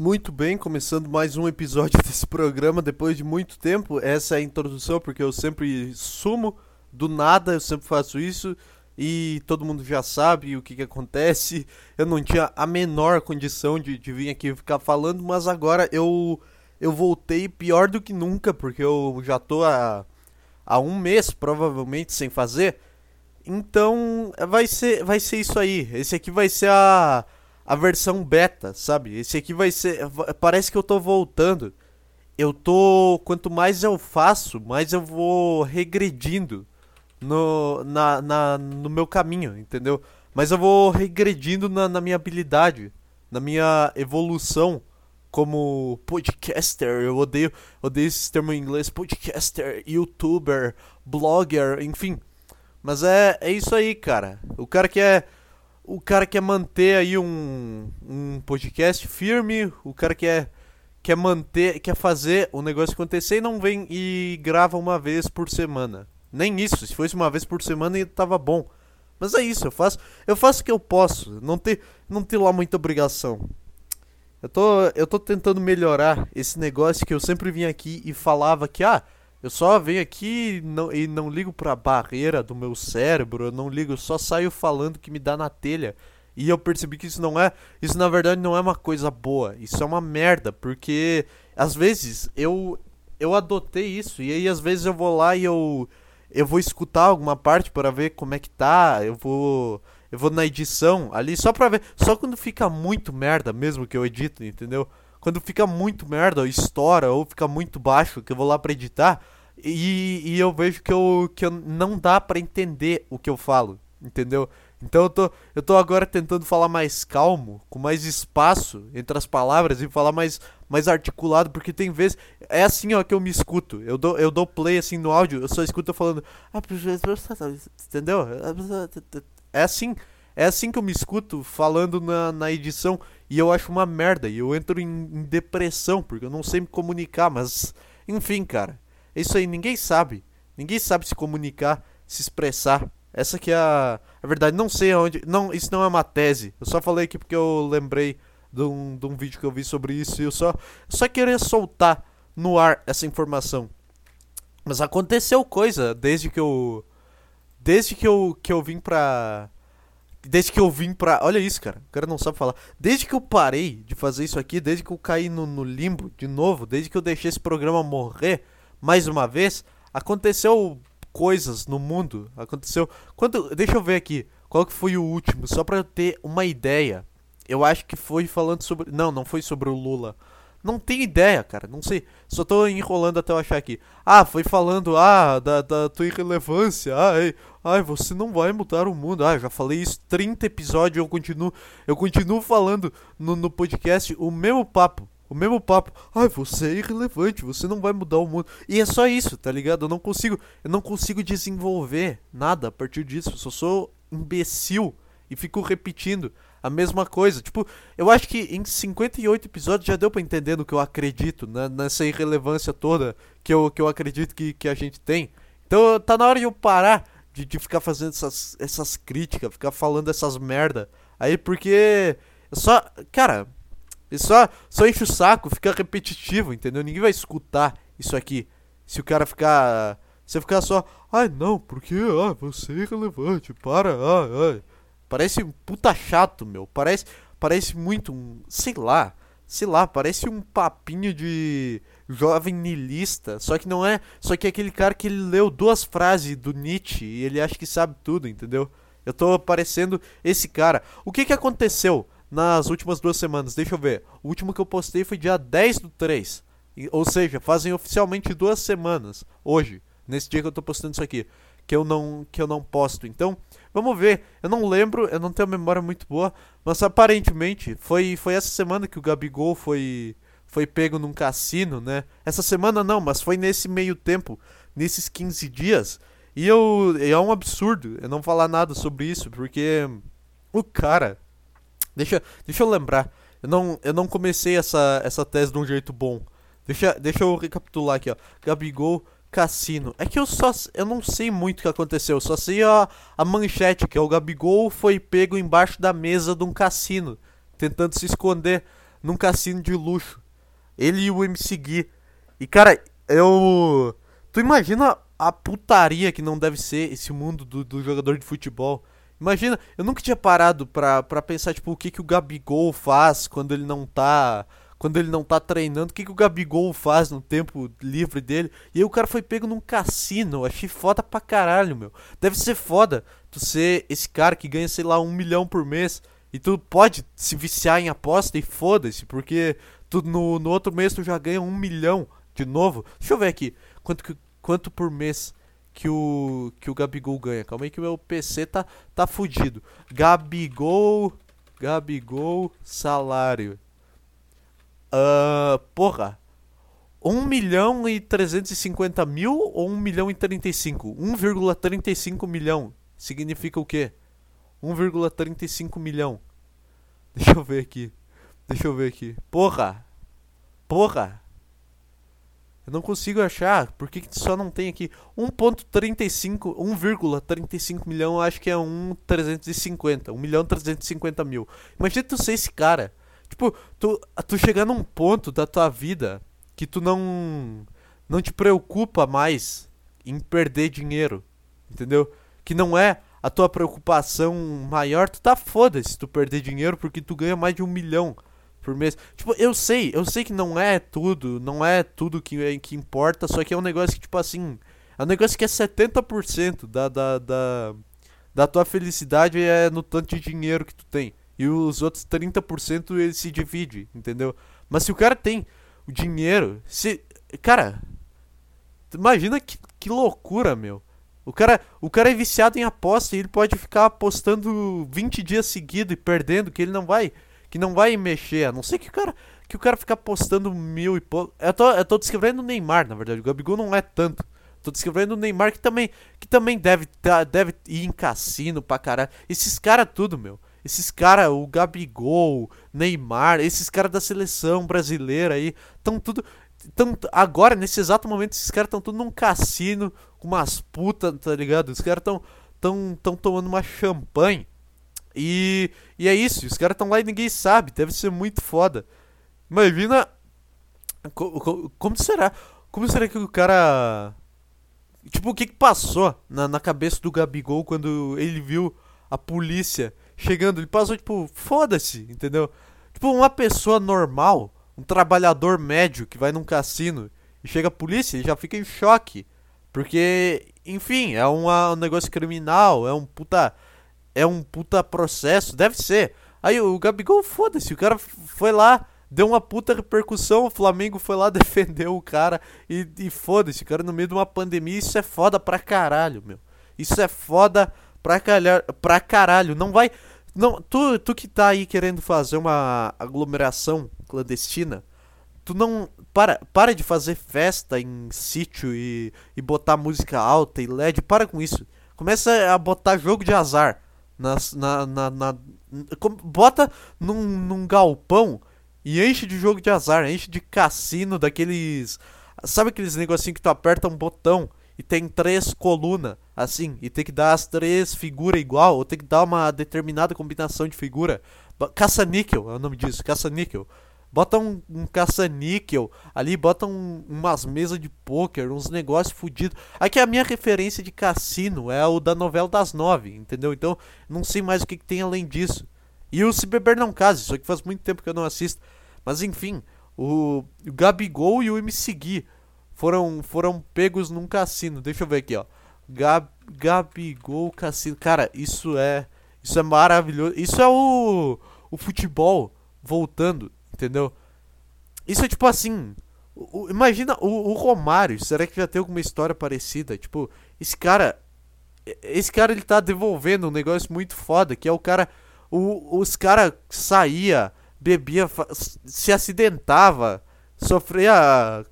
Muito bem, começando mais um episódio desse programa depois de muito tempo. Essa é a introdução porque eu sempre sumo do nada, eu sempre faço isso e todo mundo já sabe o que, que acontece. Eu não tinha a menor condição de, de vir aqui ficar falando, mas agora eu eu voltei pior do que nunca porque eu já tô há, há um mês provavelmente sem fazer. Então vai ser vai ser isso aí. Esse aqui vai ser a a versão beta, sabe? Esse aqui vai ser. Parece que eu tô voltando. Eu tô. Quanto mais eu faço, mais eu vou regredindo no, na, na, no meu caminho, entendeu? Mas eu vou regredindo na, na minha habilidade, na minha evolução como podcaster. Eu odeio, odeio esse termo em inglês: podcaster, youtuber, blogger, enfim. Mas é, é isso aí, cara. O cara que é o cara quer manter aí um, um podcast firme, o cara quer, quer manter, quer fazer o negócio acontecer e não vem e grava uma vez por semana. Nem isso, se fosse uma vez por semana tava bom. Mas é isso, eu faço, eu faço o que eu posso, não ter, não ter lá muita obrigação. Eu tô, eu tô tentando melhorar esse negócio que eu sempre vim aqui e falava que ah, eu só venho aqui e não, e não ligo pra barreira do meu cérebro, eu não ligo, eu só saio falando que me dá na telha. E eu percebi que isso não é. Isso na verdade não é uma coisa boa. Isso é uma merda. Porque às vezes eu. Eu adotei isso. E aí às vezes eu vou lá e eu. Eu vou escutar alguma parte para ver como é que tá. Eu vou. Eu vou na edição ali só pra ver. Só quando fica muito merda mesmo que eu edito, entendeu? Quando fica muito merda, ou estoura, ou fica muito baixo, que eu vou lá pra editar, e, e eu vejo que eu, que eu não dá para entender o que eu falo, entendeu? Então eu tô, eu tô agora tentando falar mais calmo, com mais espaço entre as palavras e falar mais, mais articulado, porque tem vezes. É assim ó que eu me escuto. Eu dou, eu dou play assim no áudio, eu só escuto falando. Ah, entendeu? É assim. É assim que eu me escuto falando na, na edição e eu acho uma merda. E eu entro em, em depressão porque eu não sei me comunicar. Mas, enfim, cara. É isso aí. Ninguém sabe. Ninguém sabe se comunicar, se expressar. Essa que é a, a verdade. Não sei aonde. Não, isso não é uma tese. Eu só falei aqui porque eu lembrei de um, de um vídeo que eu vi sobre isso. E eu só, só queria soltar no ar essa informação. Mas aconteceu coisa desde que eu. Desde que eu, que eu vim pra Desde que eu vim pra. Olha isso, cara. O cara não sabe falar. Desde que eu parei de fazer isso aqui, desde que eu caí no, no limbo de novo, desde que eu deixei esse programa morrer mais uma vez, aconteceu coisas no mundo. Aconteceu. Quando, deixa eu ver aqui. Qual que foi o último? Só pra eu ter uma ideia. Eu acho que foi falando sobre. Não, não foi sobre o Lula. Não tenho ideia, cara. Não sei. Só tô enrolando até eu achar aqui. Ah, foi falando, ah, da, da tua irrelevância. Ai, ai, você não vai mudar o mundo. Ah, já falei isso 30 episódios eu continuo. Eu continuo falando no, no podcast o mesmo papo. O mesmo papo. Ai, você é irrelevante, você não vai mudar o mundo. E é só isso, tá ligado? Eu não consigo. Eu não consigo desenvolver nada a partir disso. Eu só sou imbecil e fico repetindo a mesma coisa. Tipo, eu acho que em 58 episódios já deu para entender no que eu acredito, né? nessa irrelevância toda que eu, que eu acredito que, que a gente tem. Então tá na hora de eu parar de, de ficar fazendo essas, essas críticas, ficar falando essas merda. Aí porque. Só. Cara, só, só enche o saco, fica repetitivo, entendeu? Ninguém vai escutar isso aqui. Se o cara ficar. Se ficar só. Ai não, porque ah, você é irrelevante, para, ai, ai. Parece um puta chato, meu. Parece, parece muito um. Sei lá. Sei lá, parece um papinho de jovem nilista. Só que não é. Só que é aquele cara que ele leu duas frases do Nietzsche e ele acha que sabe tudo, entendeu? Eu tô parecendo esse cara. O que que aconteceu nas últimas duas semanas? Deixa eu ver. O último que eu postei foi dia 10 do 3. Ou seja, fazem oficialmente duas semanas. Hoje. Nesse dia que eu tô postando isso aqui que eu não que eu não posto. Então, vamos ver. Eu não lembro, eu não tenho memória muito boa, mas aparentemente foi foi essa semana que o Gabigol foi foi pego num cassino, né? Essa semana não, mas foi nesse meio tempo, nesses 15 dias. E eu é um absurdo eu não falar nada sobre isso, porque o cara Deixa, deixa eu lembrar. Eu não, eu não comecei essa, essa tese de um jeito bom. Deixa, deixa eu recapitular aqui, ó. Gabigol Cassino. É que eu só. Eu não sei muito o que aconteceu. Eu só sei a, a manchete, que é o Gabigol foi pego embaixo da mesa de um cassino. Tentando se esconder num cassino de luxo. Ele e o MC Gui. E cara, eu. Tu imagina a putaria que não deve ser esse mundo do, do jogador de futebol. Imagina, eu nunca tinha parado pra, pra pensar, tipo, o que, que o Gabigol faz quando ele não tá. Quando ele não tá treinando, o que, que o Gabigol faz no tempo livre dele. E aí o cara foi pego num cassino. Achei foda pra caralho, meu. Deve ser foda tu ser esse cara que ganha, sei lá, um milhão por mês. E tu pode se viciar em aposta e foda-se, porque tu, no, no outro mês tu já ganha um milhão de novo. Deixa eu ver aqui. Quanto, que, quanto por mês que o, que o Gabigol ganha? Calma aí que o meu PC tá, tá fudido. Gabigol. Gabigol salário. Uh, porra. 1 milhão e 350 mil ou 1 milhão e 35? 1,35 milhão. Significa o quê? 1,35 milhão. Deixa eu ver aqui. Deixa eu ver aqui. Porra! Porra! Eu não consigo achar. Por que, que só não tem aqui? 1.35, 1,35 milhão, eu acho que é 1,350. 1 milhão 350 mil. Imagina tu ser esse cara. Tipo, tu, tu chegar num ponto da tua vida que tu não não te preocupa mais em perder dinheiro, entendeu? Que não é a tua preocupação maior, tu tá foda se tu perder dinheiro porque tu ganha mais de um milhão por mês. Tipo, eu sei, eu sei que não é tudo, não é tudo que, é, que importa, só que é um negócio que, tipo assim, é um negócio que é 70% da, da, da, da tua felicidade é no tanto de dinheiro que tu tem. E os outros 30% ele se divide, entendeu? Mas se o cara tem o dinheiro, se. Cara, imagina que, que loucura, meu. O cara, o cara é viciado em aposta e ele pode ficar apostando 20 dias seguidos e perdendo, que ele não vai, que não vai mexer, a não ser que o cara, que o cara ficar apostando mil e pouco. Eu tô, eu tô descrevendo o Neymar, na verdade. O Gabigol não é tanto. Tô descrevendo o Neymar que também, que também deve, tá, deve ir em cassino pra caralho. Esses caras tudo, meu. Esses caras, o Gabigol, Neymar, esses caras da seleção brasileira aí, estão tudo. Tão, agora, nesse exato momento, esses caras estão tudo num cassino com umas putas, tá ligado? Os caras estão tão, tão tomando uma champanhe. E, e é isso, os caras estão lá e ninguém sabe. Deve ser muito foda. Imagina. Como, como será? Como será que o cara. Tipo, o que, que passou na, na cabeça do Gabigol quando ele viu a polícia chegando? Ele passou, tipo, foda-se, entendeu? Tipo, uma pessoa normal, um trabalhador médio que vai num cassino e chega a polícia, ele já fica em choque. Porque, enfim, é uma, um negócio criminal, é um puta. É um puta processo, deve ser. Aí o Gabigol, foda-se, o cara foi lá, deu uma puta repercussão, o Flamengo foi lá, defendeu o cara e, e foda-se, o cara no meio de uma pandemia, isso é foda pra caralho, meu. Isso é foda pra, calhar, pra caralho. Não vai. Não, tu, tu que tá aí querendo fazer uma aglomeração clandestina, tu não. Para, para de fazer festa em sítio e, e botar música alta e LED. Para com isso. Começa a botar jogo de azar. Nas, na, na, na, bota num, num galpão e enche de jogo de azar. Enche de cassino daqueles. Sabe aqueles negocinho que tu aperta um botão e tem três colunas, assim, e tem que dar as três figuras igual, ou tem que dar uma determinada combinação de figura. Caça-níquel é o nome disso, caça-níquel. Bota um, um caça-níquel ali, bota um, umas mesas de pôquer, uns negócios fodidos. Aqui a minha referência de cassino é o da novela das nove, entendeu? Então não sei mais o que, que tem além disso. E o Se Beber Não Case, só que faz muito tempo que eu não assisto. Mas enfim, o, o Gabigol e o MC Gui foram, foram pegos num cassino. Deixa eu ver aqui, ó. Gab, Gabigol Cassino. Cara, isso é. Isso é maravilhoso. Isso é o. O futebol voltando Entendeu? Isso é tipo assim. O, imagina o, o, Romário. Será que já tem alguma história parecida? Tipo, esse cara. Esse cara ele tá devolvendo um negócio muito foda. Que é o cara. O, os cara saía, bebia, se acidentava, sofria.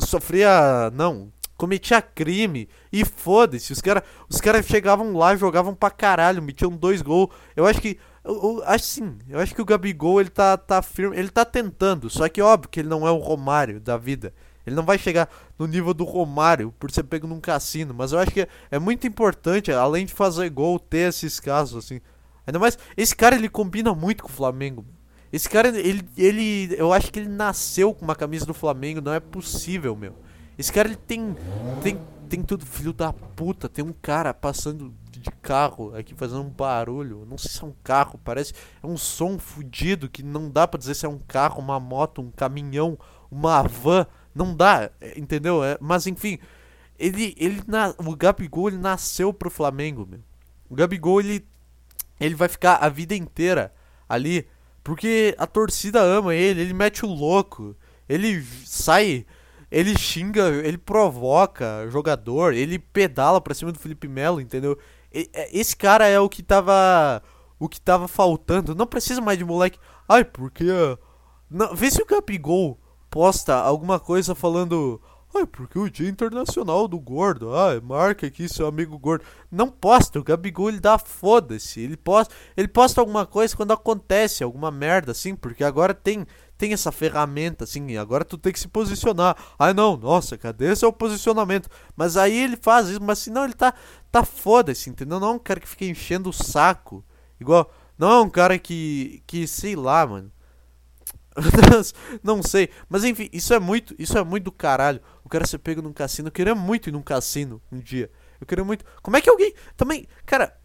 Sofria. Não. Cometia crime. E foda-se. Os caras os cara chegavam lá, jogavam pra caralho, metiam dois gols. Eu acho que eu, eu, acho sim, eu acho que o Gabigol ele tá, tá firme, ele tá tentando, só que óbvio que ele não é o Romário da vida. Ele não vai chegar no nível do Romário por ser pego num cassino, mas eu acho que é, é muito importante, além de fazer gol, ter esses casos assim. Ainda mais, esse cara ele combina muito com o Flamengo. Esse cara, ele, ele. Eu acho que ele nasceu com uma camisa do Flamengo, não é possível, meu. Esse cara, ele tem. Tem, tem tudo, filho da puta. Tem um cara passando de carro aqui fazendo um barulho. Não sei se é um carro, parece. É um som fudido que não dá pra dizer se é um carro, uma moto, um caminhão, uma van. Não dá, é, entendeu? É, mas enfim, ele, ele na, o Gabigol ele nasceu pro Flamengo, meu. O Gabigol ele, ele vai ficar a vida inteira ali porque a torcida ama ele, ele mete o louco, ele sai, ele xinga, ele provoca jogador, ele pedala pra cima do Felipe Melo, entendeu? É, esse cara é o que tava. O que tava faltando. Não precisa mais de moleque. Ai, porque. Não, vê se o Gabigol posta alguma coisa falando. Ai, porque o Dia Internacional do Gordo. Ah, marca aqui seu amigo gordo. Não posta, o Gabigol ele dá foda-se. Ele posta, ele posta alguma coisa quando acontece alguma merda assim, porque agora tem tem essa ferramenta, assim, agora tu tem que se posicionar. Ai não, nossa, cadê o posicionamento? Mas aí ele faz isso, mas senão ele tá, tá foda-se, entendeu? Não é um cara que fica enchendo o saco. Igual, não é um cara que, que sei lá, mano. não sei, mas enfim, isso é muito, isso é muito do caralho. O cara ser pego num cassino, eu queria muito ir num cassino um dia. Eu queria muito. Como é que alguém também, cara,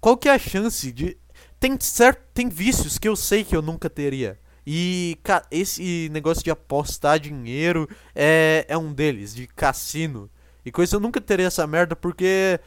qual que é a chance de tem certo, tem vícios que eu sei que eu nunca teria. E cara, esse negócio de apostar dinheiro é, é um deles, de cassino. E coisa eu nunca terei essa merda porque.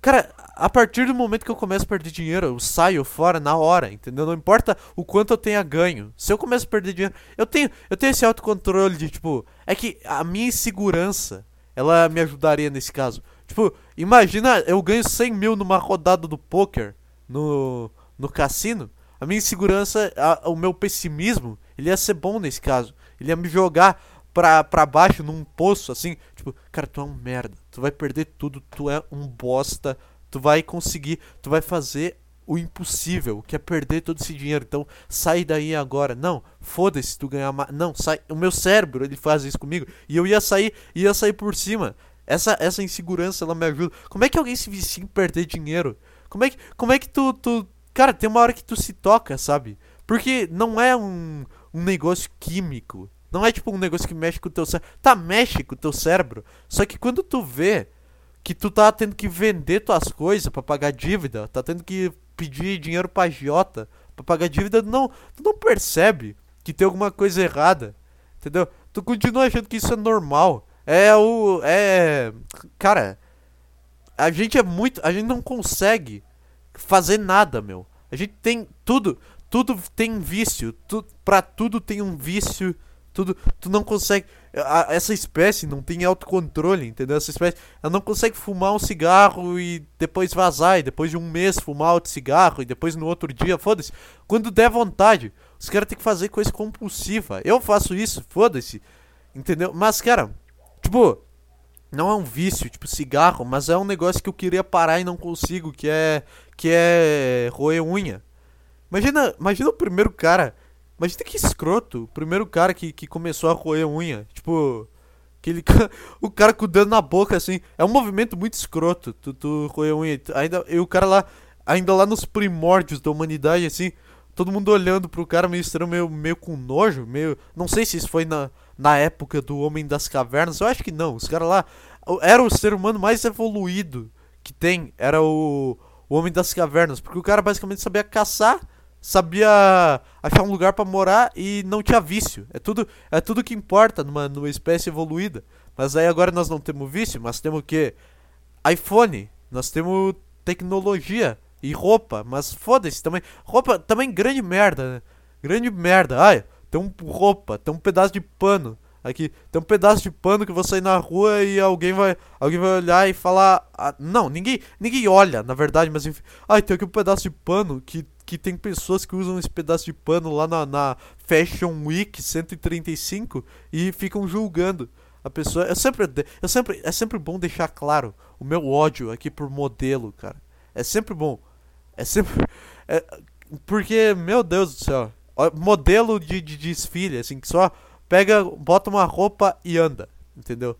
Cara, a partir do momento que eu começo a perder dinheiro, eu saio fora na hora, entendeu? Não importa o quanto eu tenha ganho. Se eu começo a perder dinheiro, eu tenho, eu tenho esse autocontrole de, tipo, é que a minha insegurança, ela me ajudaria nesse caso. Tipo, imagina eu ganho 100 mil numa rodada do poker no, no cassino. A minha insegurança, a, o meu pessimismo, ele ia ser bom nesse caso. Ele ia me jogar pra, pra baixo num poço assim. Tipo, cara, tu é um merda. Tu vai perder tudo. Tu é um bosta. Tu vai conseguir. Tu vai fazer o impossível, que é perder todo esse dinheiro. Então, sai daí agora. Não, foda-se tu ganhar mais. Não, sai. O meu cérebro, ele faz isso comigo. E eu ia sair, ia sair por cima. Essa, essa insegurança, ela me ajuda. Como é que alguém se vicia em perder dinheiro? Como é que, como é que tu, tu, Cara, tem uma hora que tu se toca, sabe? Porque não é um, um negócio químico. Não é tipo um negócio que mexe com o teu cérebro. Tá, mexe com o teu cérebro. Só que quando tu vê que tu tá tendo que vender tuas coisas para pagar dívida, tá tendo que pedir dinheiro pra agiota pra pagar dívida, não, tu não percebe que tem alguma coisa errada. Entendeu? Tu continua achando que isso é normal. É o. É. Cara, a gente é muito. A gente não consegue fazer nada, meu. A gente tem tudo, tudo tem vício, tu, pra tudo tem um vício, tudo, tu não consegue, a, essa espécie não tem autocontrole, entendeu? Essa espécie, ela não consegue fumar um cigarro e depois vazar, e depois de um mês fumar outro cigarro, e depois no outro dia, foda-se. Quando der vontade, os caras têm que fazer coisa compulsiva. Eu faço isso, foda-se, entendeu? Mas, cara, tipo, não é um vício, tipo cigarro, mas é um negócio que eu queria parar e não consigo, que é que é roer unha. Imagina, imagina o primeiro cara, imagina que escroto, o primeiro cara que, que começou a roer unha, tipo, aquele o cara com o dedo na boca assim, é um movimento muito escroto, tu, tu roer unha, ainda e o cara lá ainda lá nos primórdios da humanidade assim, todo mundo olhando pro cara meio estranho, meio, meio com nojo, meio. Não sei se isso foi na, na época do Homem das Cavernas, eu acho que não. Os caras lá. Era o ser humano mais evoluído que tem. Era o, o Homem das Cavernas. Porque o cara basicamente sabia caçar, sabia achar um lugar para morar e não tinha vício. É tudo, é tudo que importa numa, numa espécie evoluída. Mas aí agora nós não temos vício, mas temos o quê? iPhone. Nós temos tecnologia e roupa, mas foda-se também. Roupa também grande merda, né? Grande merda. Ai, tem um roupa, tem um pedaço de pano. Aqui, tem um pedaço de pano que você ir na rua e alguém vai, alguém vai olhar e falar, ah, não, ninguém, ninguém olha, na verdade, mas enfim, ai, tem aqui um pedaço de pano que que tem pessoas que usam esse pedaço de pano lá na, na Fashion Week 135 e ficam julgando a pessoa. Eu sempre, eu sempre, é sempre bom deixar claro o meu ódio aqui por modelo, cara. É sempre bom. É sempre. É, porque, meu Deus do céu. Modelo de, de desfile, assim, que só pega, bota uma roupa e anda. Entendeu?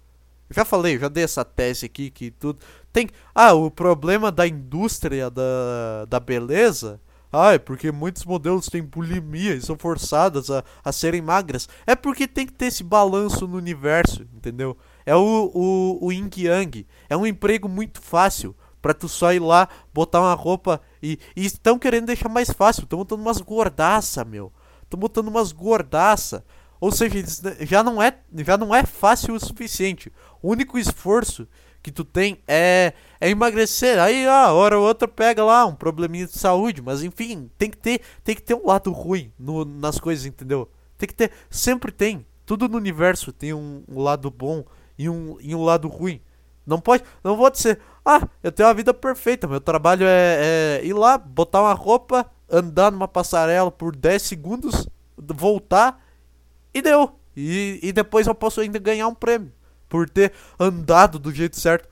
Eu já falei, já dei essa tese aqui que tudo. Tem. Ah, o problema da indústria da, da beleza Ah, é porque muitos modelos têm bulimia e são forçadas a, a serem magras. É porque tem que ter esse balanço no universo, entendeu? É o, o, o yin yang. É um emprego muito fácil pra tu só ir lá, botar uma roupa e. E estão querendo deixar mais fácil. Estão botando umas gordaça, meu. Estão botando umas gordaça. Ou seja, já não é, já não é fácil o suficiente. O único esforço que tu tem é, é emagrecer. Aí, a hora ou outra pega lá um probleminha de saúde, mas enfim, tem que ter, tem que ter um lado ruim no, nas coisas, entendeu? Tem que ter, sempre tem. Tudo no universo tem um, um lado bom e um, e um lado ruim. Não pode, não vou dizer, ah, eu tenho uma vida perfeita, meu trabalho é, é ir lá, botar uma roupa, andar numa passarela por 10 segundos, voltar e deu. E, e depois eu posso ainda ganhar um prêmio por ter andado do jeito certo.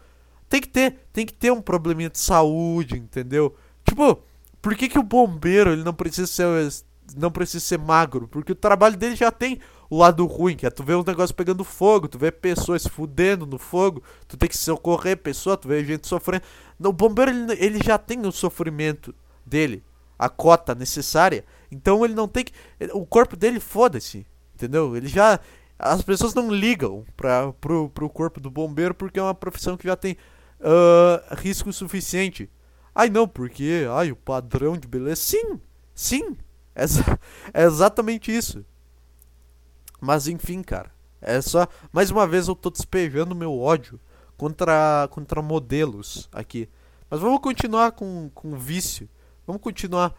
Tem que ter, tem que ter um probleminha de saúde, entendeu? Tipo, por que, que o bombeiro ele não precisa ser não precisa ser magro? Porque o trabalho dele já tem o lado ruim, que é tu vê um negócio pegando fogo, tu vê pessoas se fudendo no fogo, tu tem que socorrer pessoa, tu vê gente sofrendo. O bombeiro ele, ele já tem o sofrimento dele, a cota necessária. Então ele não tem que. O corpo dele, foda-se. Entendeu? Ele já. As pessoas não ligam pra, pro, pro corpo do bombeiro porque é uma profissão que já tem uh, risco suficiente. Ai não, porque ai, o padrão de beleza. Sim! Sim! É, é exatamente isso. Mas enfim, cara. É só. Mais uma vez eu tô despejando meu ódio contra, contra modelos aqui. Mas vamos continuar com, com vício. Vamos continuar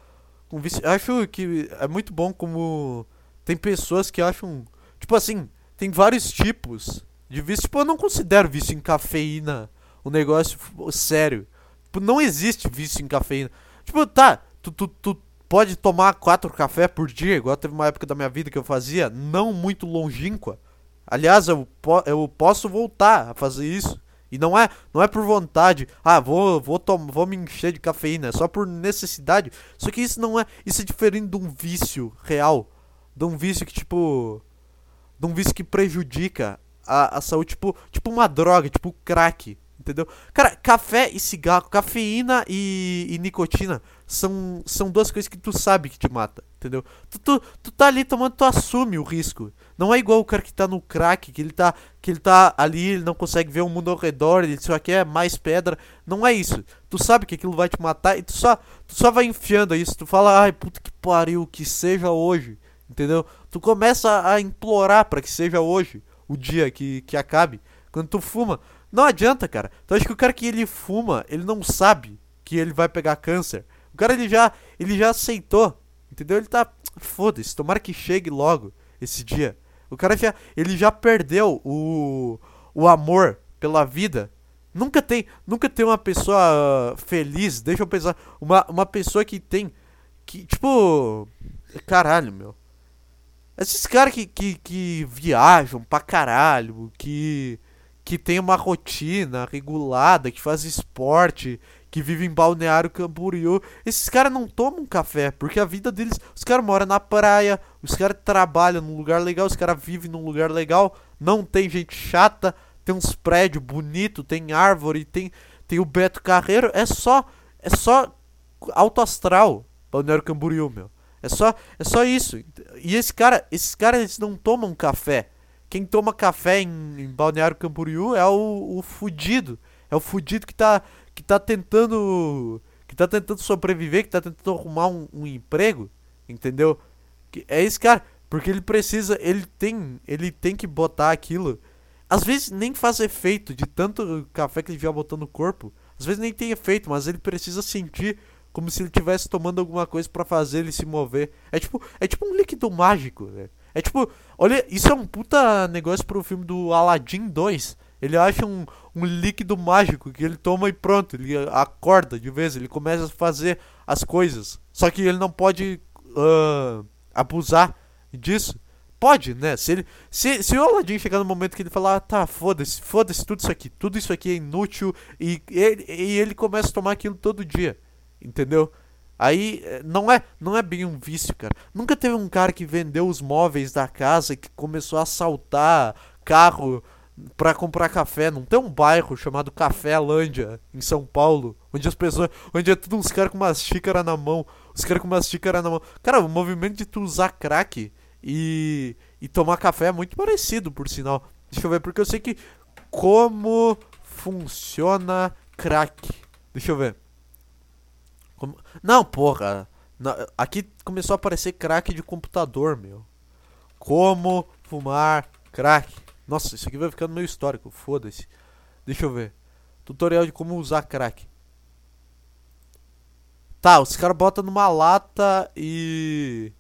com vício. Acho que é muito bom como tem pessoas que acham. Tipo assim, tem vários tipos de vício. Tipo, eu não considero vício em cafeína um negócio sério. Tipo, não existe vício em cafeína. Tipo, tá, tu, tu, tu pode tomar quatro cafés por dia, igual teve uma época da minha vida que eu fazia, não muito longínqua. Aliás, eu, po eu posso voltar a fazer isso. E não é, não é por vontade, ah, vou, vou, vou me encher de cafeína, é só por necessidade. Só que isso não é, isso é diferente de um vício real de um vício que, tipo. De um vício que prejudica a, a saúde, tipo, tipo uma droga, tipo crack, entendeu? Cara, café e cigarro, cafeína e, e, nicotina são, são duas coisas que tu sabe que te mata, entendeu? Tu, tu, tu tá ali tomando, tu assume o risco. Não é igual o cara que tá no crack, que ele tá, que ele tá ali, ele não consegue ver o mundo ao redor, ele só quer mais pedra. Não é isso. Tu sabe que aquilo vai te matar e tu só, tu só vai enfiando isso. Tu fala, ai, puta que pariu, que seja hoje entendeu? Tu começa a implorar para que seja hoje o dia que, que acabe. Quando tu fuma, não adianta, cara. Tu acha que o cara que ele fuma, ele não sabe que ele vai pegar câncer. O cara ele já, ele já aceitou, entendeu? Ele tá, foda-se, tomara que chegue logo esse dia. O cara já, ele já perdeu o, o amor pela vida. Nunca tem, nunca tem uma pessoa feliz, deixa eu pensar, uma, uma pessoa que tem que tipo, caralho, meu. Esses caras que, que, que viajam pra caralho, que, que tem uma rotina regulada, que faz esporte, que vive em Balneário Camboriú, esses caras não tomam café, porque a vida deles. Os caras moram na praia, os caras trabalham num lugar legal, os caras vivem num lugar legal, não tem gente chata, tem uns prédios bonitos, tem árvore, tem, tem o Beto Carreiro, é só. É só alto astral, Balneário Camboriú, meu. É só, é só isso. E esse cara, esses caras não tomam café. Quem toma café em, em Balneário Camboriú é o, o fudido. É o fudido que tá, que tá tentando. Que tá tentando sobreviver, que tá tentando arrumar um, um emprego. Entendeu? Que é esse cara. Porque ele precisa. Ele tem. Ele tem que botar aquilo. Às vezes nem faz efeito de tanto café que ele já botou no corpo. Às vezes nem tem efeito, mas ele precisa sentir como se ele estivesse tomando alguma coisa para fazer ele se mover. É tipo, é tipo um líquido mágico, né? É tipo, olha, isso é um puta negócio pro filme do Aladdin 2. Ele acha um, um líquido mágico que ele toma e pronto, ele acorda de vez, ele começa a fazer as coisas. Só que ele não pode uh, abusar disso. Pode, né? Se, ele, se, se o Aladdin chegar no momento que ele falar, ah, tá, foda-se, foda-se tudo isso aqui, tudo isso aqui é inútil, e, e, e ele começa a tomar aquilo todo dia. Entendeu? Aí eh, não é, não é bem um vício, cara. Nunca teve um cara que vendeu os móveis da casa e que começou a assaltar carro para comprar café. Não tem um bairro chamado Café Lândia em São Paulo, onde as pessoas, onde é tudo uns caras com umas xícaras na mão. Os caras com uma xícara na mão. Cara, o movimento de tu usar crack e, e tomar café é muito parecido, por sinal. Deixa eu ver, porque eu sei que como funciona crack. Deixa eu ver. Como... Não, porra. Aqui começou a aparecer crack de computador, meu. Como fumar crack. Nossa, isso aqui vai ficando meio histórico. Foda-se. Deixa eu ver. Tutorial de como usar crack. Tá, os caras botam numa lata e.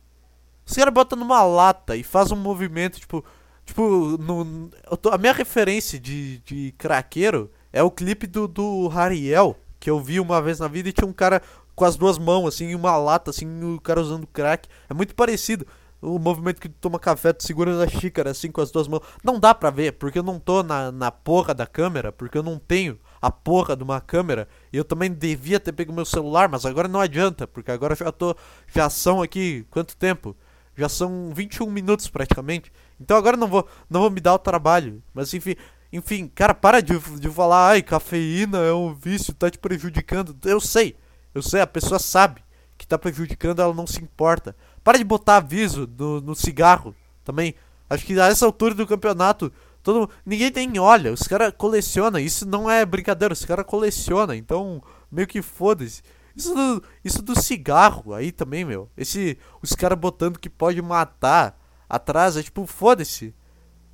Os caras botam numa lata e faz um movimento, tipo. Tipo, no, tô, a minha referência de, de craqueiro é o clipe do, do Hariel, que eu vi uma vez na vida e tinha um cara com as duas mãos, assim, uma lata, assim, o cara usando crack. É muito parecido. O movimento que tu toma café, tu segura na xícara, assim, com as duas mãos. Não dá pra ver, porque eu não tô na, na porra da câmera, porque eu não tenho a porra de uma câmera. E eu também devia ter pego meu celular, mas agora não adianta, porque agora já tô. Já são aqui. Quanto tempo? Já são 21 minutos praticamente. Então agora não vou, não vou me dar o trabalho. Mas enfim, enfim, cara, para de, de falar, ai, cafeína é um vício, tá te prejudicando. Eu sei, eu sei, a pessoa sabe que tá prejudicando, ela não se importa. Para de botar aviso no, no cigarro também. Acho que a essa altura do campeonato, todo ninguém tem olha, os caras colecionam, isso não é brincadeira, os caras colecionam, então meio que foda-se. Isso do, isso do cigarro aí também, meu. Esse os caras botando que pode matar atrás, é tipo, foda-se.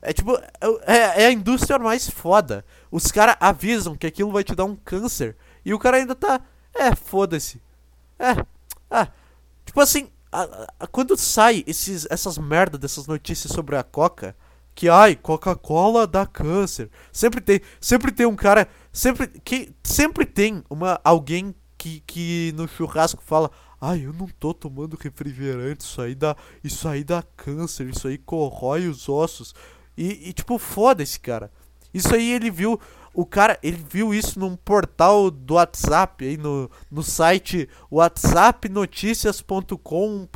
É tipo, é, é, a indústria mais foda. Os caras avisam que aquilo vai te dar um câncer. E o cara ainda tá. É, foda-se. É. Ah. Tipo assim, a, a, quando sai esses, essas merda dessas notícias sobre a Coca. Que ai, Coca-Cola dá câncer. Sempre tem, sempre tem um cara, sempre que sempre tem uma alguém que, que no churrasco fala: Ai, eu não tô tomando refrigerante, isso aí dá, isso aí dá câncer, isso aí corrói os ossos. E, e tipo, foda-se, cara. Isso aí ele viu, o cara, ele viu isso num portal do WhatsApp, aí no, no site whatsappnoticias.com.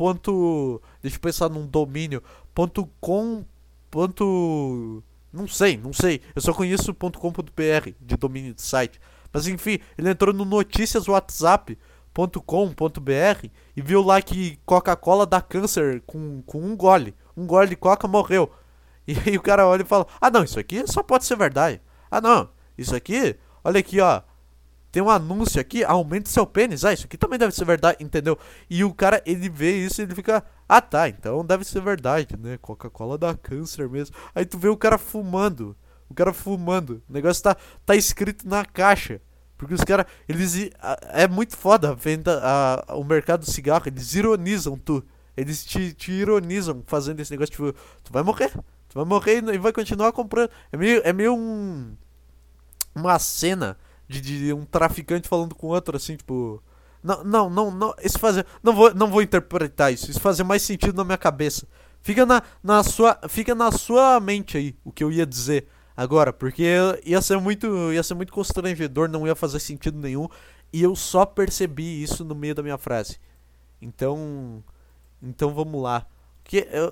Deixa eu pensar num domínio. Ponto .com. Ponto, não sei, não sei. Eu só conheço .com.br de domínio de site. Mas enfim, ele entrou no notícias WhatsApp .com.br e viu lá que Coca-Cola dá câncer com, com um gole. Um gole de Coca morreu. E aí o cara olha e fala: Ah, não, isso aqui só pode ser verdade. Ah, não, isso aqui, olha aqui, ó. Tem um anúncio aqui, aumente seu pênis. Ah, isso aqui também deve ser verdade, entendeu? E o cara, ele vê isso e ele fica: Ah, tá, então deve ser verdade, né? Coca-Cola dá câncer mesmo. Aí tu vê o cara fumando. O cara fumando. O negócio tá, tá escrito na caixa. Porque os caras, eles. É muito foda a venda, a, o mercado do cigarro, eles ironizam tu. Eles te, te ironizam fazendo esse negócio, tipo, tu vai morrer. Tu vai morrer e vai continuar comprando. É meio, é meio um. Uma cena de, de um traficante falando com outro, assim, tipo. Não, não, não, não. Isso. Não vou, não vou interpretar isso. Isso fazer mais sentido na minha cabeça. Fica na, na sua. Fica na sua mente aí o que eu ia dizer agora, porque ia ser muito, ia ser muito constrangedor, não ia fazer sentido nenhum, e eu só percebi isso no meio da minha frase. Então, então vamos lá.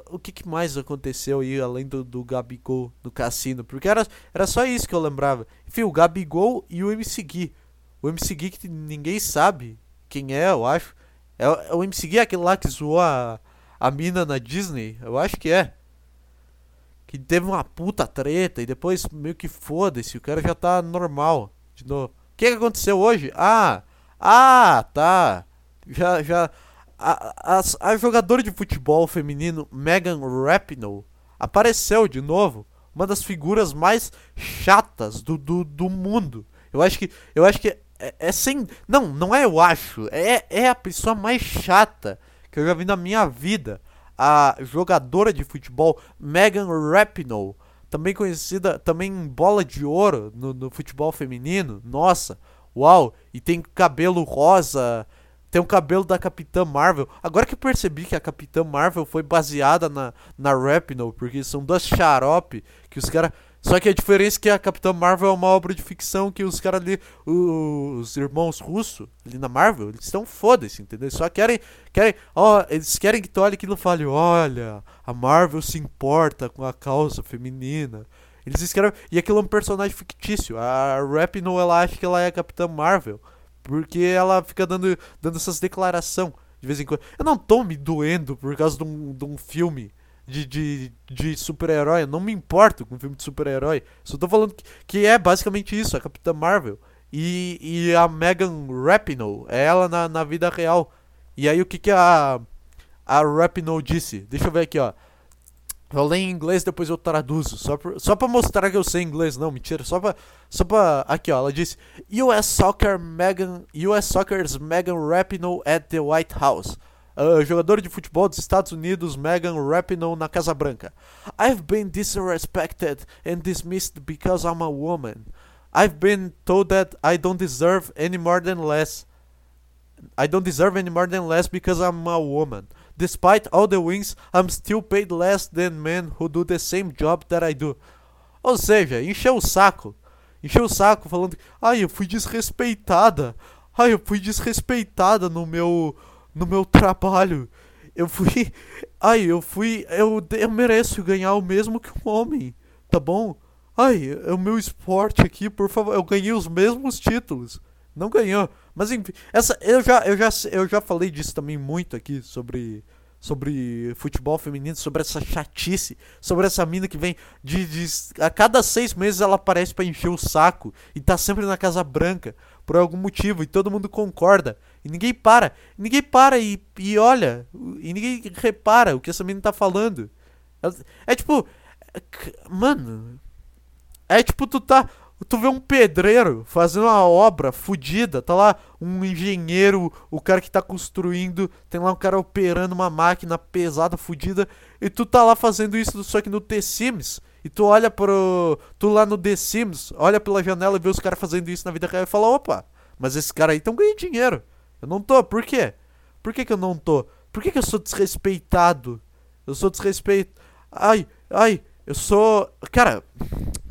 O que, que mais aconteceu aí além do, do Gabigol no cassino? Porque era, era só isso que eu lembrava. Enfim, o Gabigol e o MC Gui. O MC Gui que ninguém sabe quem é, eu acho. É, é o MC Gui é aquele lá que zoou a, a mina na Disney? Eu acho que é que teve uma puta treta e depois meio que foda-se, o cara já tá normal de novo. O que, que aconteceu hoje? Ah, ah, tá. Já, já. A, a, jogadora de futebol feminino Megan Rapinoe apareceu de novo. Uma das figuras mais chatas do, do, do mundo. Eu acho que. Eu acho que é, é sem. Não, não é eu acho. É, é a pessoa mais chata que eu já vi na minha vida a jogadora de futebol Megan Rapinoe, também conhecida também bola de ouro no, no futebol feminino. Nossa, uau! E tem cabelo rosa, tem o cabelo da Capitã Marvel. Agora que eu percebi que a Capitã Marvel foi baseada na, na Rapinoe, porque são duas xarope que os caras só que a diferença é que a Capitã Marvel é uma obra de ficção que os caras ali, os irmãos russos ali na Marvel, eles estão foda-se, entendeu? Só querem, querem, ó, eles querem que tu olhe aquilo e fale, olha, a Marvel se importa com a causa feminina. Eles escrevem, e aquilo é um personagem fictício. A Rapinoe, ela acha que ela é a Capitã Marvel, porque ela fica dando, dando essas declarações. de vez em quando. Eu não tô me doendo por causa de um, de um filme de, de, de super-herói. Eu não me importo com um filme de super-herói. Só tô falando que, que é basicamente isso, a Capitã Marvel. E, e a Megan Rapinoe, é ela na, na vida real. E aí o que que a, a Rapinoe disse? Deixa eu ver aqui, ó. Eu leio em inglês, depois eu traduzo. Só, por, só pra mostrar que eu sei inglês. Não, mentira. Só pra, só pra... Aqui, ó. Ela disse... US Soccer Megan... US Soccer's Megan Rapinoe at the White House. Uh, jogador de futebol dos Estados Unidos, Megan Rapinoe na Casa Branca. I've been disrespected and dismissed because I'm a woman. I've been told that I don't deserve any more than less. I don't deserve any more than less because I'm a woman. Despite all the wins, I'm still paid less than men who do the same job that I do. Ou seja, encheu o saco. Encheu o saco falando, ai, eu fui desrespeitada. Ai, eu fui desrespeitada no meu no meu trabalho. Eu fui, ai, eu fui, eu, eu mereço ganhar o mesmo que um homem, tá bom? Ai, é o meu esporte aqui, por favor, eu ganhei os mesmos títulos. Não ganhou. Mas enfim, essa eu já eu já eu já falei disso também muito aqui sobre sobre futebol feminino, sobre essa chatice, sobre essa mina que vem de, de a cada seis meses ela aparece para encher o saco e tá sempre na Casa Branca por algum motivo e todo mundo concorda e ninguém para, e ninguém para e, e olha e ninguém repara o que essa mina tá falando. É, é tipo, é, mano, é tipo tu tá Tu vê um pedreiro fazendo uma obra fodida, tá lá um engenheiro, o cara que tá construindo, tem lá um cara operando uma máquina pesada, fodida, e tu tá lá fazendo isso só que no The Sims. E tu olha pro. Tu lá no The Sims, olha pela janela e vê os caras fazendo isso na vida real e fala: opa, mas esse cara aí tão ganhando dinheiro. Eu não tô, por quê? Por que, que eu não tô? Por que, que eu sou desrespeitado? Eu sou desrespeito. Ai, ai, eu sou. Cara,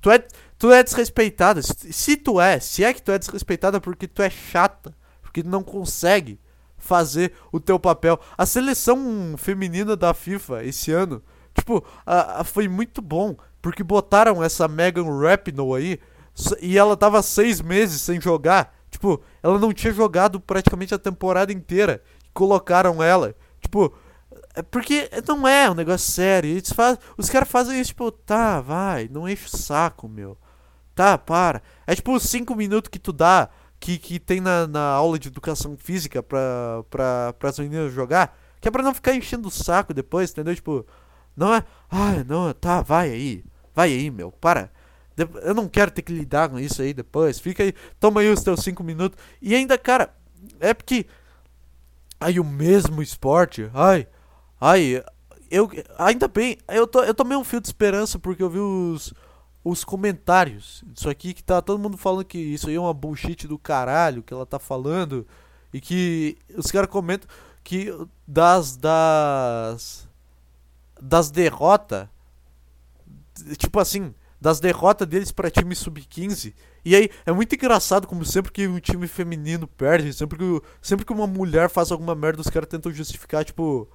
tu é Tu é desrespeitada. Se tu é, se é que tu é desrespeitada porque tu é chata, porque tu não consegue fazer o teu papel. A seleção feminina da FIFA esse ano, tipo, a, a, foi muito bom, porque botaram essa Megan Rapinoe aí e ela tava seis meses sem jogar. Tipo, ela não tinha jogado praticamente a temporada inteira. Colocaram ela. Tipo, é porque não é um negócio sério. Eles faz, os caras fazem isso, tipo, tá, vai, não enche o saco, meu. Tá, para. É tipo os 5 minutos que tu dá, que, que tem na, na aula de educação física pra, pra, as meninas jogar, que é pra não ficar enchendo o saco depois, entendeu? Tipo, não é. Ah, não, tá, vai aí. Vai aí, meu, para. Eu não quero ter que lidar com isso aí depois. Fica aí, toma aí os teus 5 minutos. E ainda, cara, é porque. Aí o mesmo esporte, ai, ai, eu. Ainda bem, eu, tô, eu tomei um fio de esperança porque eu vi os os comentários. Isso aqui que tá todo mundo falando que isso aí é uma bullshit do caralho que ela tá falando. E que os caras comentam que das. das. das derrotas. Tipo assim, das derrotas deles para time sub-15. E aí é muito engraçado como sempre que um time feminino perde, sempre que, sempre que uma mulher faz alguma merda, os caras tentam justificar, tipo,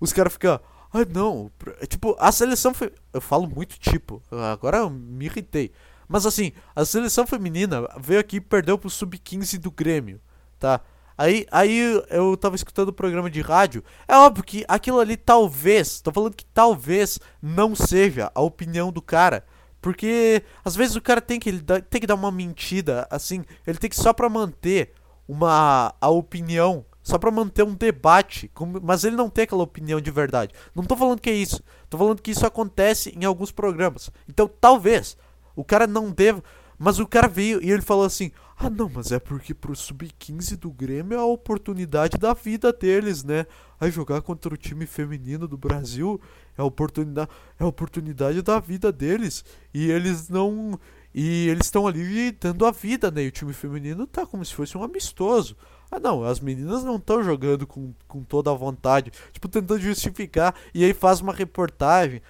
os caras ficam, ah, não. É, tipo, a seleção foi. Eu falo muito tipo. Agora eu me irritei. Mas assim, a seleção feminina veio aqui e perdeu pro sub-15 do Grêmio, tá? Aí, aí eu tava escutando o programa de rádio. É óbvio que aquilo ali talvez, tô falando que talvez não seja a opinião do cara. Porque às vezes o cara tem que, ele tem que dar uma mentira, assim, ele tem que só pra manter uma a opinião só para manter um debate, mas ele não tem aquela opinião de verdade. Não tô falando que é isso, tô falando que isso acontece em alguns programas. Então, talvez o cara não deva, mas o cara veio e ele falou assim: "Ah, não, mas é porque pro sub-15 do Grêmio é a oportunidade da vida deles, né? Aí jogar contra o time feminino do Brasil é a oportunidade, é a oportunidade da vida deles e eles não e eles estão ali dando a vida, né? E o time feminino tá como se fosse um amistoso. Ah, não, as meninas não estão jogando com, com toda a vontade. Tipo, tentando justificar. E aí faz uma reportagem.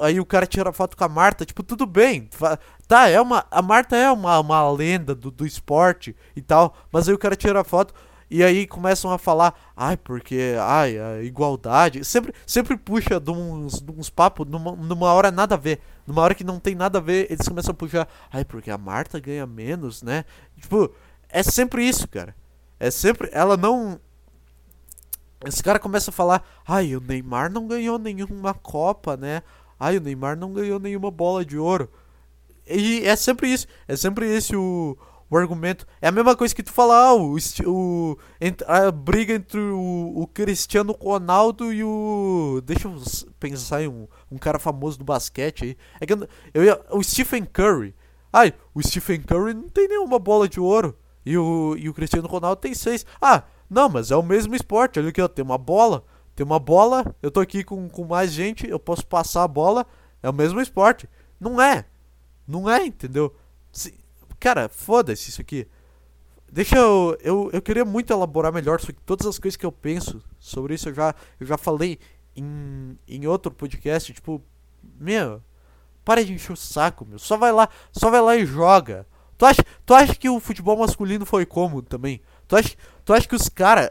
Aí o cara tira foto com a Marta. Tipo, tudo bem. Tá, é uma. A Marta é uma, uma lenda do, do esporte e tal. Mas aí o cara tira foto. E aí começam a falar, ai, porque, ai, a igualdade. Sempre, sempre puxa de uns, de uns papos numa, numa hora nada a ver. Numa hora que não tem nada a ver, eles começam a puxar, ai, porque a Marta ganha menos, né? Tipo, é sempre isso, cara. É sempre. Ela não. Esse cara começa a falar: ai, o Neymar não ganhou nenhuma Copa, né? Ai, o Neymar não ganhou nenhuma bola de ouro. E é sempre isso. É sempre esse o, o argumento. É a mesma coisa que tu falar, ah, o, o, a briga entre o, o Cristiano Ronaldo e o. Deixa eu pensar em um, um cara famoso do basquete aí. É que eu, eu ia, o Stephen Curry. Ai, o Stephen Curry não tem nenhuma bola de ouro. E o, e o Cristiano Ronaldo tem seis. Ah, não, mas é o mesmo esporte. Olha aqui, ó, tem uma bola. Tem uma bola, eu tô aqui com, com mais gente, eu posso passar a bola. É o mesmo esporte. Não é. Não é, entendeu? Se, cara, foda-se isso aqui. Deixa eu, eu. Eu queria muito elaborar melhor sobre todas as coisas que eu penso sobre isso. Eu já, eu já falei em, em outro podcast. Tipo, meu, para de encher o saco, meu. Só vai lá, só vai lá e joga. Tu acha, tu acha que o futebol masculino foi cômodo também? Tu acha, tu acha que os caras,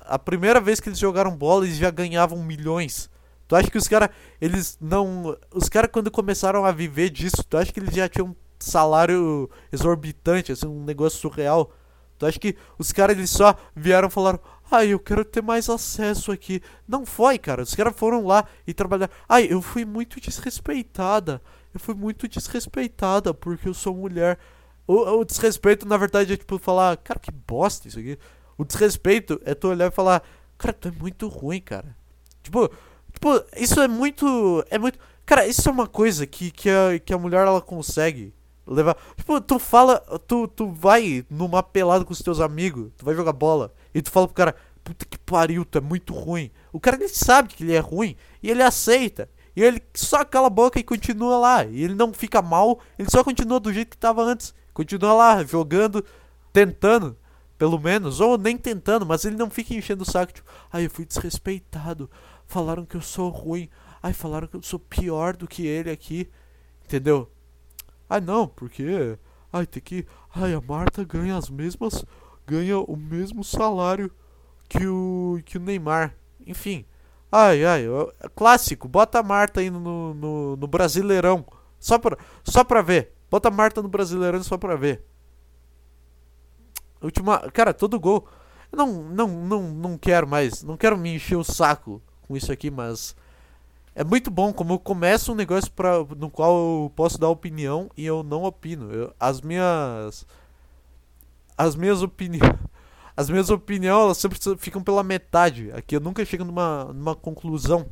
a primeira vez que eles jogaram bola, eles já ganhavam milhões? Tu acha que os caras, eles não. Os caras, quando começaram a viver disso, tu acha que eles já tinham um salário exorbitante, assim, um negócio surreal? Tu acha que os caras, eles só vieram e falaram: Ai, eu quero ter mais acesso aqui. Não foi, cara. Os caras foram lá e trabalharam. Ai, eu fui muito desrespeitada. Eu fui muito desrespeitada porque eu sou mulher. O, o desrespeito, na verdade, é tipo falar: Cara, que bosta isso aqui. O desrespeito é tu olhar e falar: Cara, tu é muito ruim, cara. Tipo, tipo, isso é muito. É muito. Cara, isso é uma coisa que, que, a, que a mulher ela consegue levar. Tipo, tu fala, tu, tu vai numa pelada com os teus amigos, tu vai jogar bola, e tu fala pro cara, puta que pariu, tu é muito ruim. O cara ele sabe que ele é ruim e ele aceita. E ele só cala a boca e continua lá. E ele não fica mal, ele só continua do jeito que tava antes. Continua lá, jogando, tentando, pelo menos, ou nem tentando, mas ele não fica enchendo o saco, tipo, ai, eu fui desrespeitado. Falaram que eu sou ruim. Ai, falaram que eu sou pior do que ele aqui. Entendeu? Ah, não, porque. Ai, tem que. Ai, a Marta ganha as mesmas. Ganha o mesmo salário que o, que o Neymar. Enfim. Ai, ai, clássico. Bota a Marta aí no, no, no Brasileirão. Só pra, só pra ver. Bota a Marta no Brasileirão só pra ver. Última. Cara, todo gol. Não, não, não, não quero mais. Não quero me encher o saco com isso aqui, mas é muito bom como eu começo um negócio pra, no qual eu posso dar opinião e eu não opino. Eu, as minhas. As minhas opiniões. As minhas opiniões elas sempre ficam pela metade. Aqui eu nunca chego numa, numa conclusão.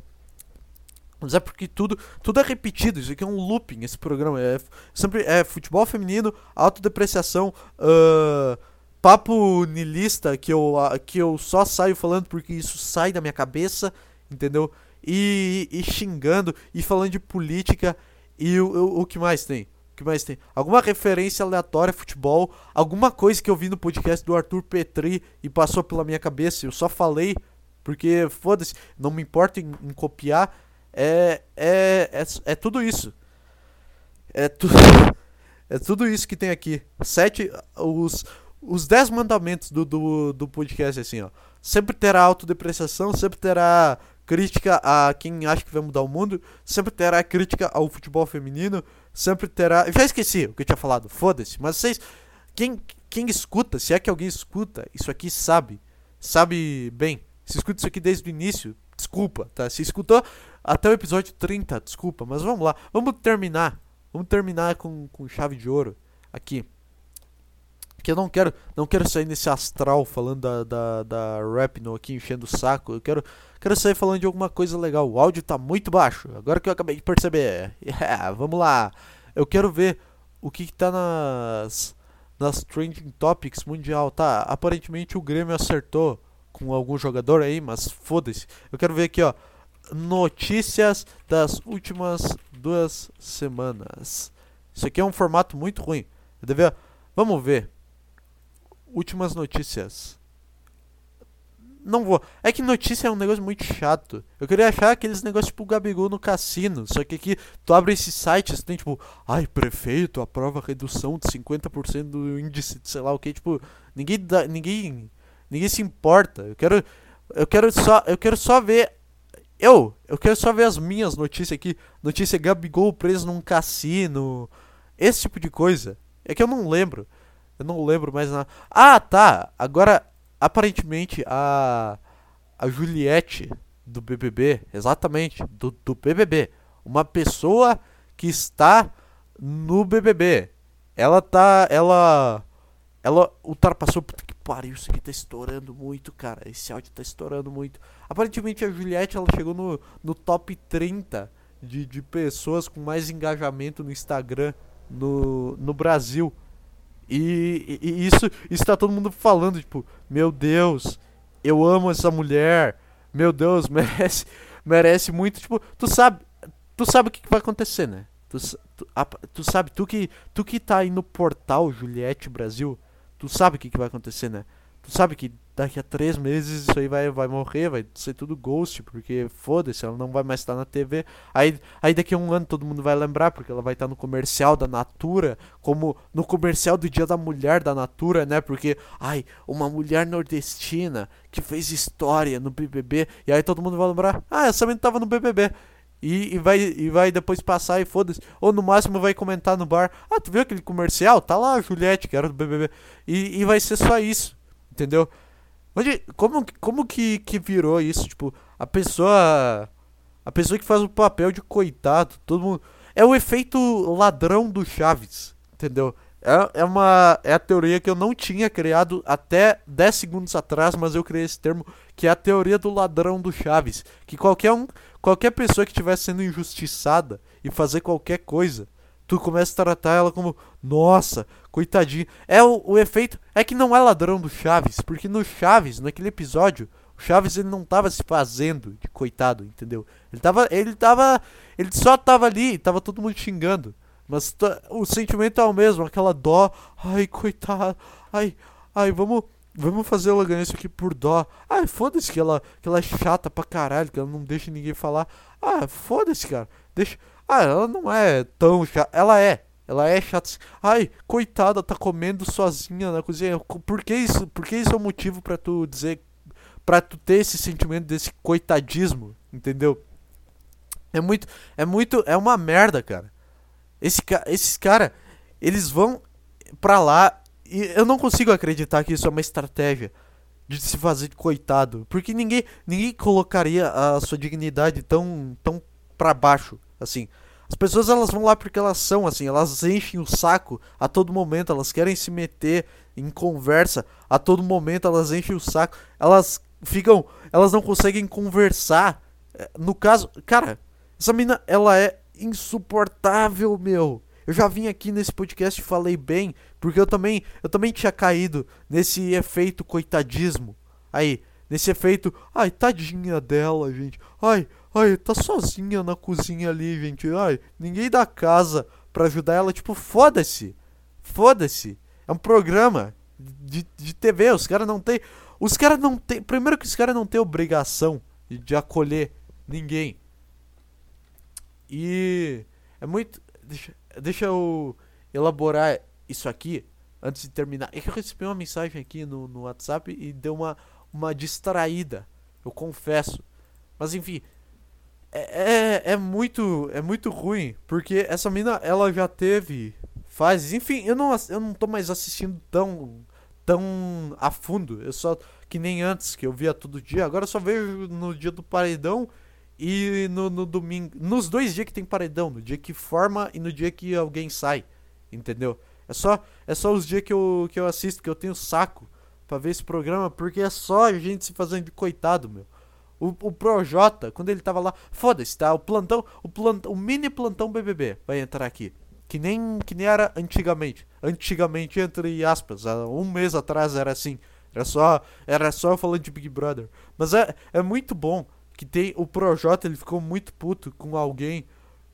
Mas é porque tudo, tudo é repetido. Isso aqui é um looping, esse programa. É, sempre é futebol feminino, autodepreciação, uh, papo nilista que eu, que eu só saio falando porque isso sai da minha cabeça, entendeu? e, e xingando e falando de política e o, o, o que mais tem? Que mais tem? Alguma referência aleatória futebol, alguma coisa que eu vi no podcast do Arthur Petri e passou pela minha cabeça, eu só falei porque foda-se, não me importa em, em copiar, é, é, é, é tudo isso. É tudo é tudo isso que tem aqui. Sete os os dez mandamentos do, do, do podcast assim, ó. Sempre terá autodepreciação, sempre terá crítica a quem acha que vai mudar o mundo, sempre terá crítica ao futebol feminino, sempre terá. Eu já esqueci o que eu tinha falado, foda-se, mas vocês. Quem, quem escuta, se é que alguém escuta, isso aqui sabe, sabe bem. Se escuta isso aqui desde o início, desculpa, tá? Se escutou até o episódio 30, desculpa, mas vamos lá, vamos terminar. Vamos terminar com, com chave de ouro aqui que eu não quero não quero sair nesse astral falando da, da, da Rapno aqui enchendo o saco. Eu quero, quero sair falando de alguma coisa legal. O áudio tá muito baixo, agora que eu acabei de perceber. Yeah, vamos lá. Eu quero ver o que, que tá nas, nas trending topics mundial. Tá, aparentemente o Grêmio acertou com algum jogador aí, mas foda-se. Eu quero ver aqui, ó. Notícias das últimas duas semanas. Isso aqui é um formato muito ruim. Deve... Vamos ver últimas notícias. Não vou. É que notícia é um negócio muito chato. Eu queria achar aqueles negócios tipo Gabigol no cassino. Só que aqui tu abre esse site e tem tipo, ai, prefeito aprova redução de 50% do índice de sei lá o que. Tipo, ninguém dá, ninguém ninguém se importa. Eu quero eu quero só eu quero só ver eu, eu quero só ver as minhas notícias aqui. Notícia Gabigol preso num cassino. Esse tipo de coisa. É que eu não lembro. Eu não lembro mais nada. Ah, tá. Agora, aparentemente, a, a Juliette do BBB, exatamente, do, do BBB. Uma pessoa que está no BBB. Ela tá. Ela. Ela ultrapassou. Puta que pariu, isso aqui tá estourando muito, cara. Esse áudio tá estourando muito. Aparentemente a Juliette ela chegou no, no top 30 de, de pessoas com mais engajamento no Instagram no, no Brasil. E, e, isso está todo mundo falando, tipo, meu Deus, eu amo essa mulher. Meu Deus, merece, merece muito. Tipo, tu sabe, tu sabe o que, que vai acontecer, né? Tu, tu, a, tu, sabe, tu que, tu que tá aí no portal Juliette Brasil, tu sabe o que, que vai acontecer, né? Tu sabe que daqui a três meses isso aí vai, vai morrer, vai ser tudo ghost, porque foda-se, ela não vai mais estar na TV. Aí, aí daqui a um ano todo mundo vai lembrar, porque ela vai estar no comercial da Natura, como no comercial do Dia da Mulher da Natura, né? Porque, ai, uma mulher nordestina que fez história no BBB, e aí todo mundo vai lembrar, ah, essa menina tava no BBB. E, e, vai, e vai depois passar e foda-se. Ou no máximo vai comentar no bar: Ah, tu viu aquele comercial? Tá lá a Juliette, que era do BBB. E, e vai ser só isso, entendeu? Onde, como como que, que virou isso? Tipo, a pessoa. A pessoa que faz o papel de coitado, todo mundo. É o efeito ladrão do Chaves, entendeu? É, é, uma, é a teoria que eu não tinha criado até 10 segundos atrás, mas eu criei esse termo, que é a teoria do ladrão do Chaves. Que qualquer um, qualquer pessoa que estiver sendo injustiçada e fazer qualquer coisa, tu começa a tratar ela como, nossa, coitadinho. É o, o efeito. É que não é ladrão do Chaves, porque no Chaves, naquele episódio, o Chaves ele não tava se fazendo de coitado, entendeu? Ele tava. Ele tava. Ele só tava ali, tava todo mundo xingando. Mas o sentimento é o mesmo, aquela dó. Ai, coitado. Ai, ai, vamos. Vamos fazer ela ganhar isso aqui por dó. Ai, foda-se que ela, que ela é chata pra caralho, que ela não deixa ninguém falar. Ah, foda-se, cara. Deixa. Ah, ela não é tão chata. Ela é. Ela é chata. Ai, coitada, tá comendo sozinha na cozinha. Por que isso? Por que isso é o motivo para tu dizer. para tu ter esse sentimento desse coitadismo? Entendeu? É muito. É muito. É uma merda, cara. Esse, esses cara, eles vão pra lá. E eu não consigo acreditar que isso é uma estratégia de se fazer de coitado. Porque ninguém, ninguém colocaria a sua dignidade tão, tão pra baixo assim. As pessoas elas vão lá porque elas são assim, elas enchem o saco a todo momento, elas querem se meter em conversa a todo momento, elas enchem o saco, elas ficam, elas não conseguem conversar. É, no caso, cara, essa mina ela é insuportável, meu. Eu já vim aqui nesse podcast e falei bem, porque eu também, eu também tinha caído nesse efeito coitadismo. Aí, nesse efeito, ai, tadinha dela, gente. Ai, Ai, tá sozinha na cozinha ali, gente. Ai, ninguém da casa pra ajudar ela. Tipo, foda-se. Foda-se. É um programa de, de TV. Os caras não tem. Os caras não tem. Primeiro que os caras não têm obrigação de, de acolher ninguém. E. É muito. Deixa, deixa eu elaborar isso aqui antes de terminar. É que eu recebi uma mensagem aqui no, no WhatsApp e deu uma, uma distraída. Eu confesso. Mas enfim, é, é, é muito é muito ruim, porque essa mina ela já teve fases, enfim, eu não eu não tô mais assistindo tão tão a fundo. Eu só que nem antes que eu via todo dia, agora eu só vejo no dia do paredão e no, no domingo, nos dois dias que tem paredão, no dia que forma e no dia que alguém sai, entendeu? É só é só os dias que eu que eu assisto que eu tenho saco para ver esse programa, porque é só a gente se fazendo de coitado, meu. O, o Projota, quando ele tava lá, foda-se, tá? O plantão, o plantão, o mini plantão BBB vai entrar aqui. Que nem, que nem era antigamente. Antigamente, entre aspas, um mês atrás era assim. Era só, era só falando de Big Brother. Mas é, é muito bom que tem o Projota, ele ficou muito puto com alguém.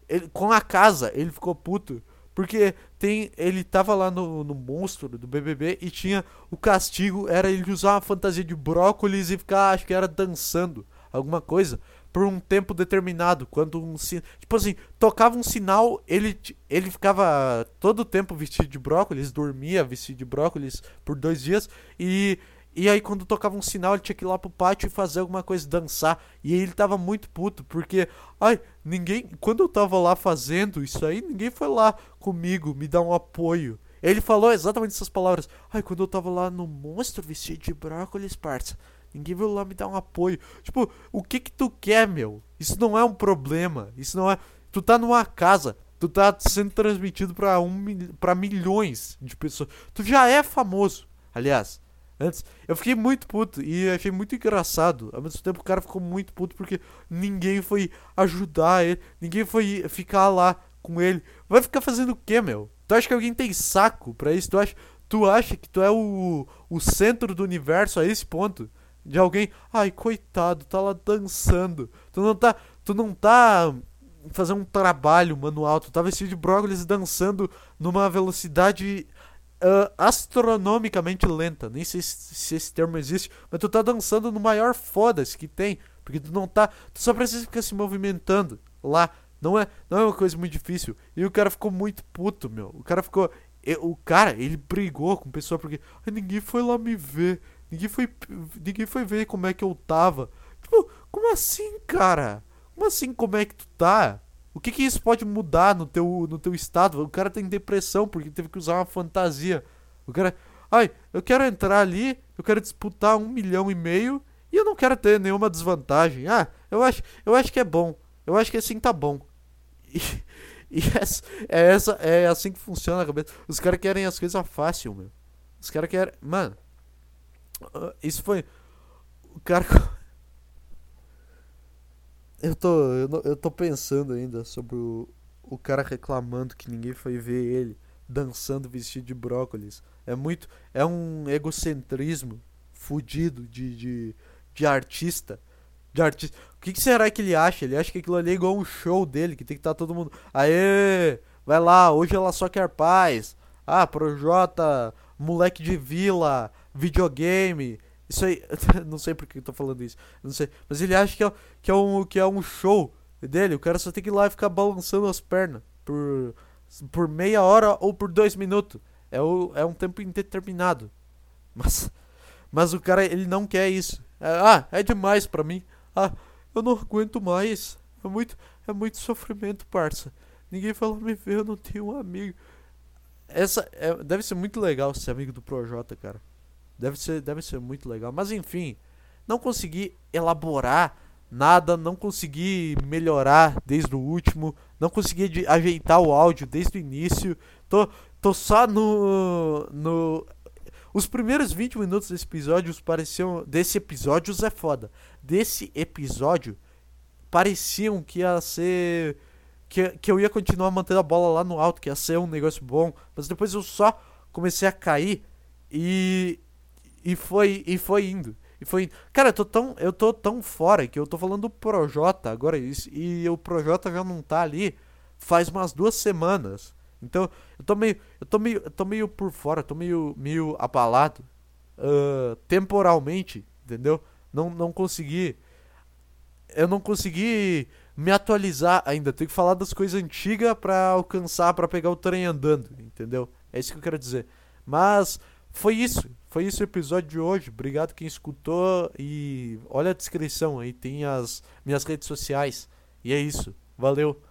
Ele, com a casa, ele ficou puto. Porque tem, ele tava lá no, no monstro do BBB e tinha o castigo, era ele usar uma fantasia de brócolis e ficar, acho que era dançando alguma coisa por um tempo determinado. Quando um tipo assim, tocava um sinal, ele ele ficava todo o tempo vestido de brócolis, dormia vestido de brócolis por dois dias e e aí quando tocava um sinal, ele tinha que ir lá pro pátio e fazer alguma coisa, dançar. E ele tava muito puto, porque ai, ninguém, quando eu tava lá fazendo isso aí, ninguém foi lá comigo me dar um apoio. Ele falou exatamente essas palavras. Ai, quando eu tava lá no monstro vestido de brócolis, parça, Ninguém veio lá me dar um apoio. Tipo, o que que tu quer, meu? Isso não é um problema. Isso não é. Tu tá numa casa. Tu tá sendo transmitido pra, um, pra milhões de pessoas. Tu já é famoso. Aliás, antes. Eu fiquei muito puto e achei muito engraçado. Ao mesmo tempo, o cara ficou muito puto porque ninguém foi ajudar ele. Ninguém foi ficar lá com ele. Vai ficar fazendo o quê, meu? Tu acha que alguém tem saco pra isso? Tu acha, tu acha que tu é o, o centro do universo a esse ponto? De alguém, ai, coitado, tá lá dançando. Tu não tá, tu não tá fazendo um trabalho manual, tu tá vestido de brócolis dançando numa velocidade uh, astronomicamente lenta. Nem sei se, se, esse termo existe, mas tu tá dançando no maior foda-se que tem. Porque tu não tá. Tu só precisa ficar se movimentando lá. Não é, não é uma coisa muito difícil. E o cara ficou muito puto, meu. O cara ficou. O cara, ele brigou com o pessoal porque ninguém foi lá me ver. Ninguém foi, ninguém foi ver como é que eu tava. Tipo, como assim, cara? Como assim, como é que tu tá? O que que isso pode mudar no teu, no teu estado? O cara tem depressão porque teve que usar uma fantasia. O cara, ai, eu quero entrar ali, eu quero disputar um milhão e meio e eu não quero ter nenhuma desvantagem. Ah, eu acho, eu acho que é bom. Eu acho que assim tá bom. E, e é, essa, é assim que funciona a cabeça. Os caras querem as coisas fácil, meu. Os caras querem. Mano, ah, isso foi. O cara. Eu tô, eu, eu tô pensando ainda sobre o, o cara reclamando que ninguém foi ver ele dançando vestido de brócolis. É muito. É um egocentrismo fudido de, de, de artista. De artista. O que, que, será que ele acha? Ele acha que aquilo ali é igual um show dele, que tem que estar tá todo mundo. Aê! Vai lá, hoje ela só quer paz. Ah, Projota, moleque de vila, videogame, isso aí, não sei porque eu tô falando isso. Não sei. Mas ele acha que é, que é, um, que é um show dele. O cara só tem que ir lá e ficar balançando as pernas por, por meia hora ou por dois minutos. É, o, é um tempo indeterminado. Mas, mas o cara, ele não quer isso. É, ah, é demais pra mim. Ah, eu não aguento mais. É muito, é muito sofrimento, parça. Ninguém fala me ver, eu não tenho um amigo. Essa é, deve ser muito legal ser amigo do Projota, cara. Deve ser, deve ser muito legal. Mas enfim, não consegui elaborar nada, não consegui melhorar desde o último, não consegui ajeitar o áudio desde o início. Tô, tô só no, no. Os primeiros 20 minutos desse episódio pareciam. Desse episódio é foda. Desse episódio pareciam que ia ser. Que, que eu ia continuar mantendo a bola lá no alto, que ia ser um negócio bom. Mas depois eu só comecei a cair. E e foi, e foi indo. E foi Cara, eu tô tão, eu tô tão fora que eu tô falando do Projota agora e, e o Projota já não tá ali faz umas duas semanas. Então, eu tô meio, eu tô meio, eu tô meio por fora, tô meio, meio abalado uh, temporalmente, entendeu? Não, não consegui, eu não consegui me atualizar ainda. Tenho que falar das coisas antigas para alcançar, para pegar o trem andando, entendeu? É isso que eu quero dizer. Mas foi isso. Foi isso o episódio de hoje. Obrigado quem escutou e olha a descrição aí, tem as minhas redes sociais. E é isso. Valeu.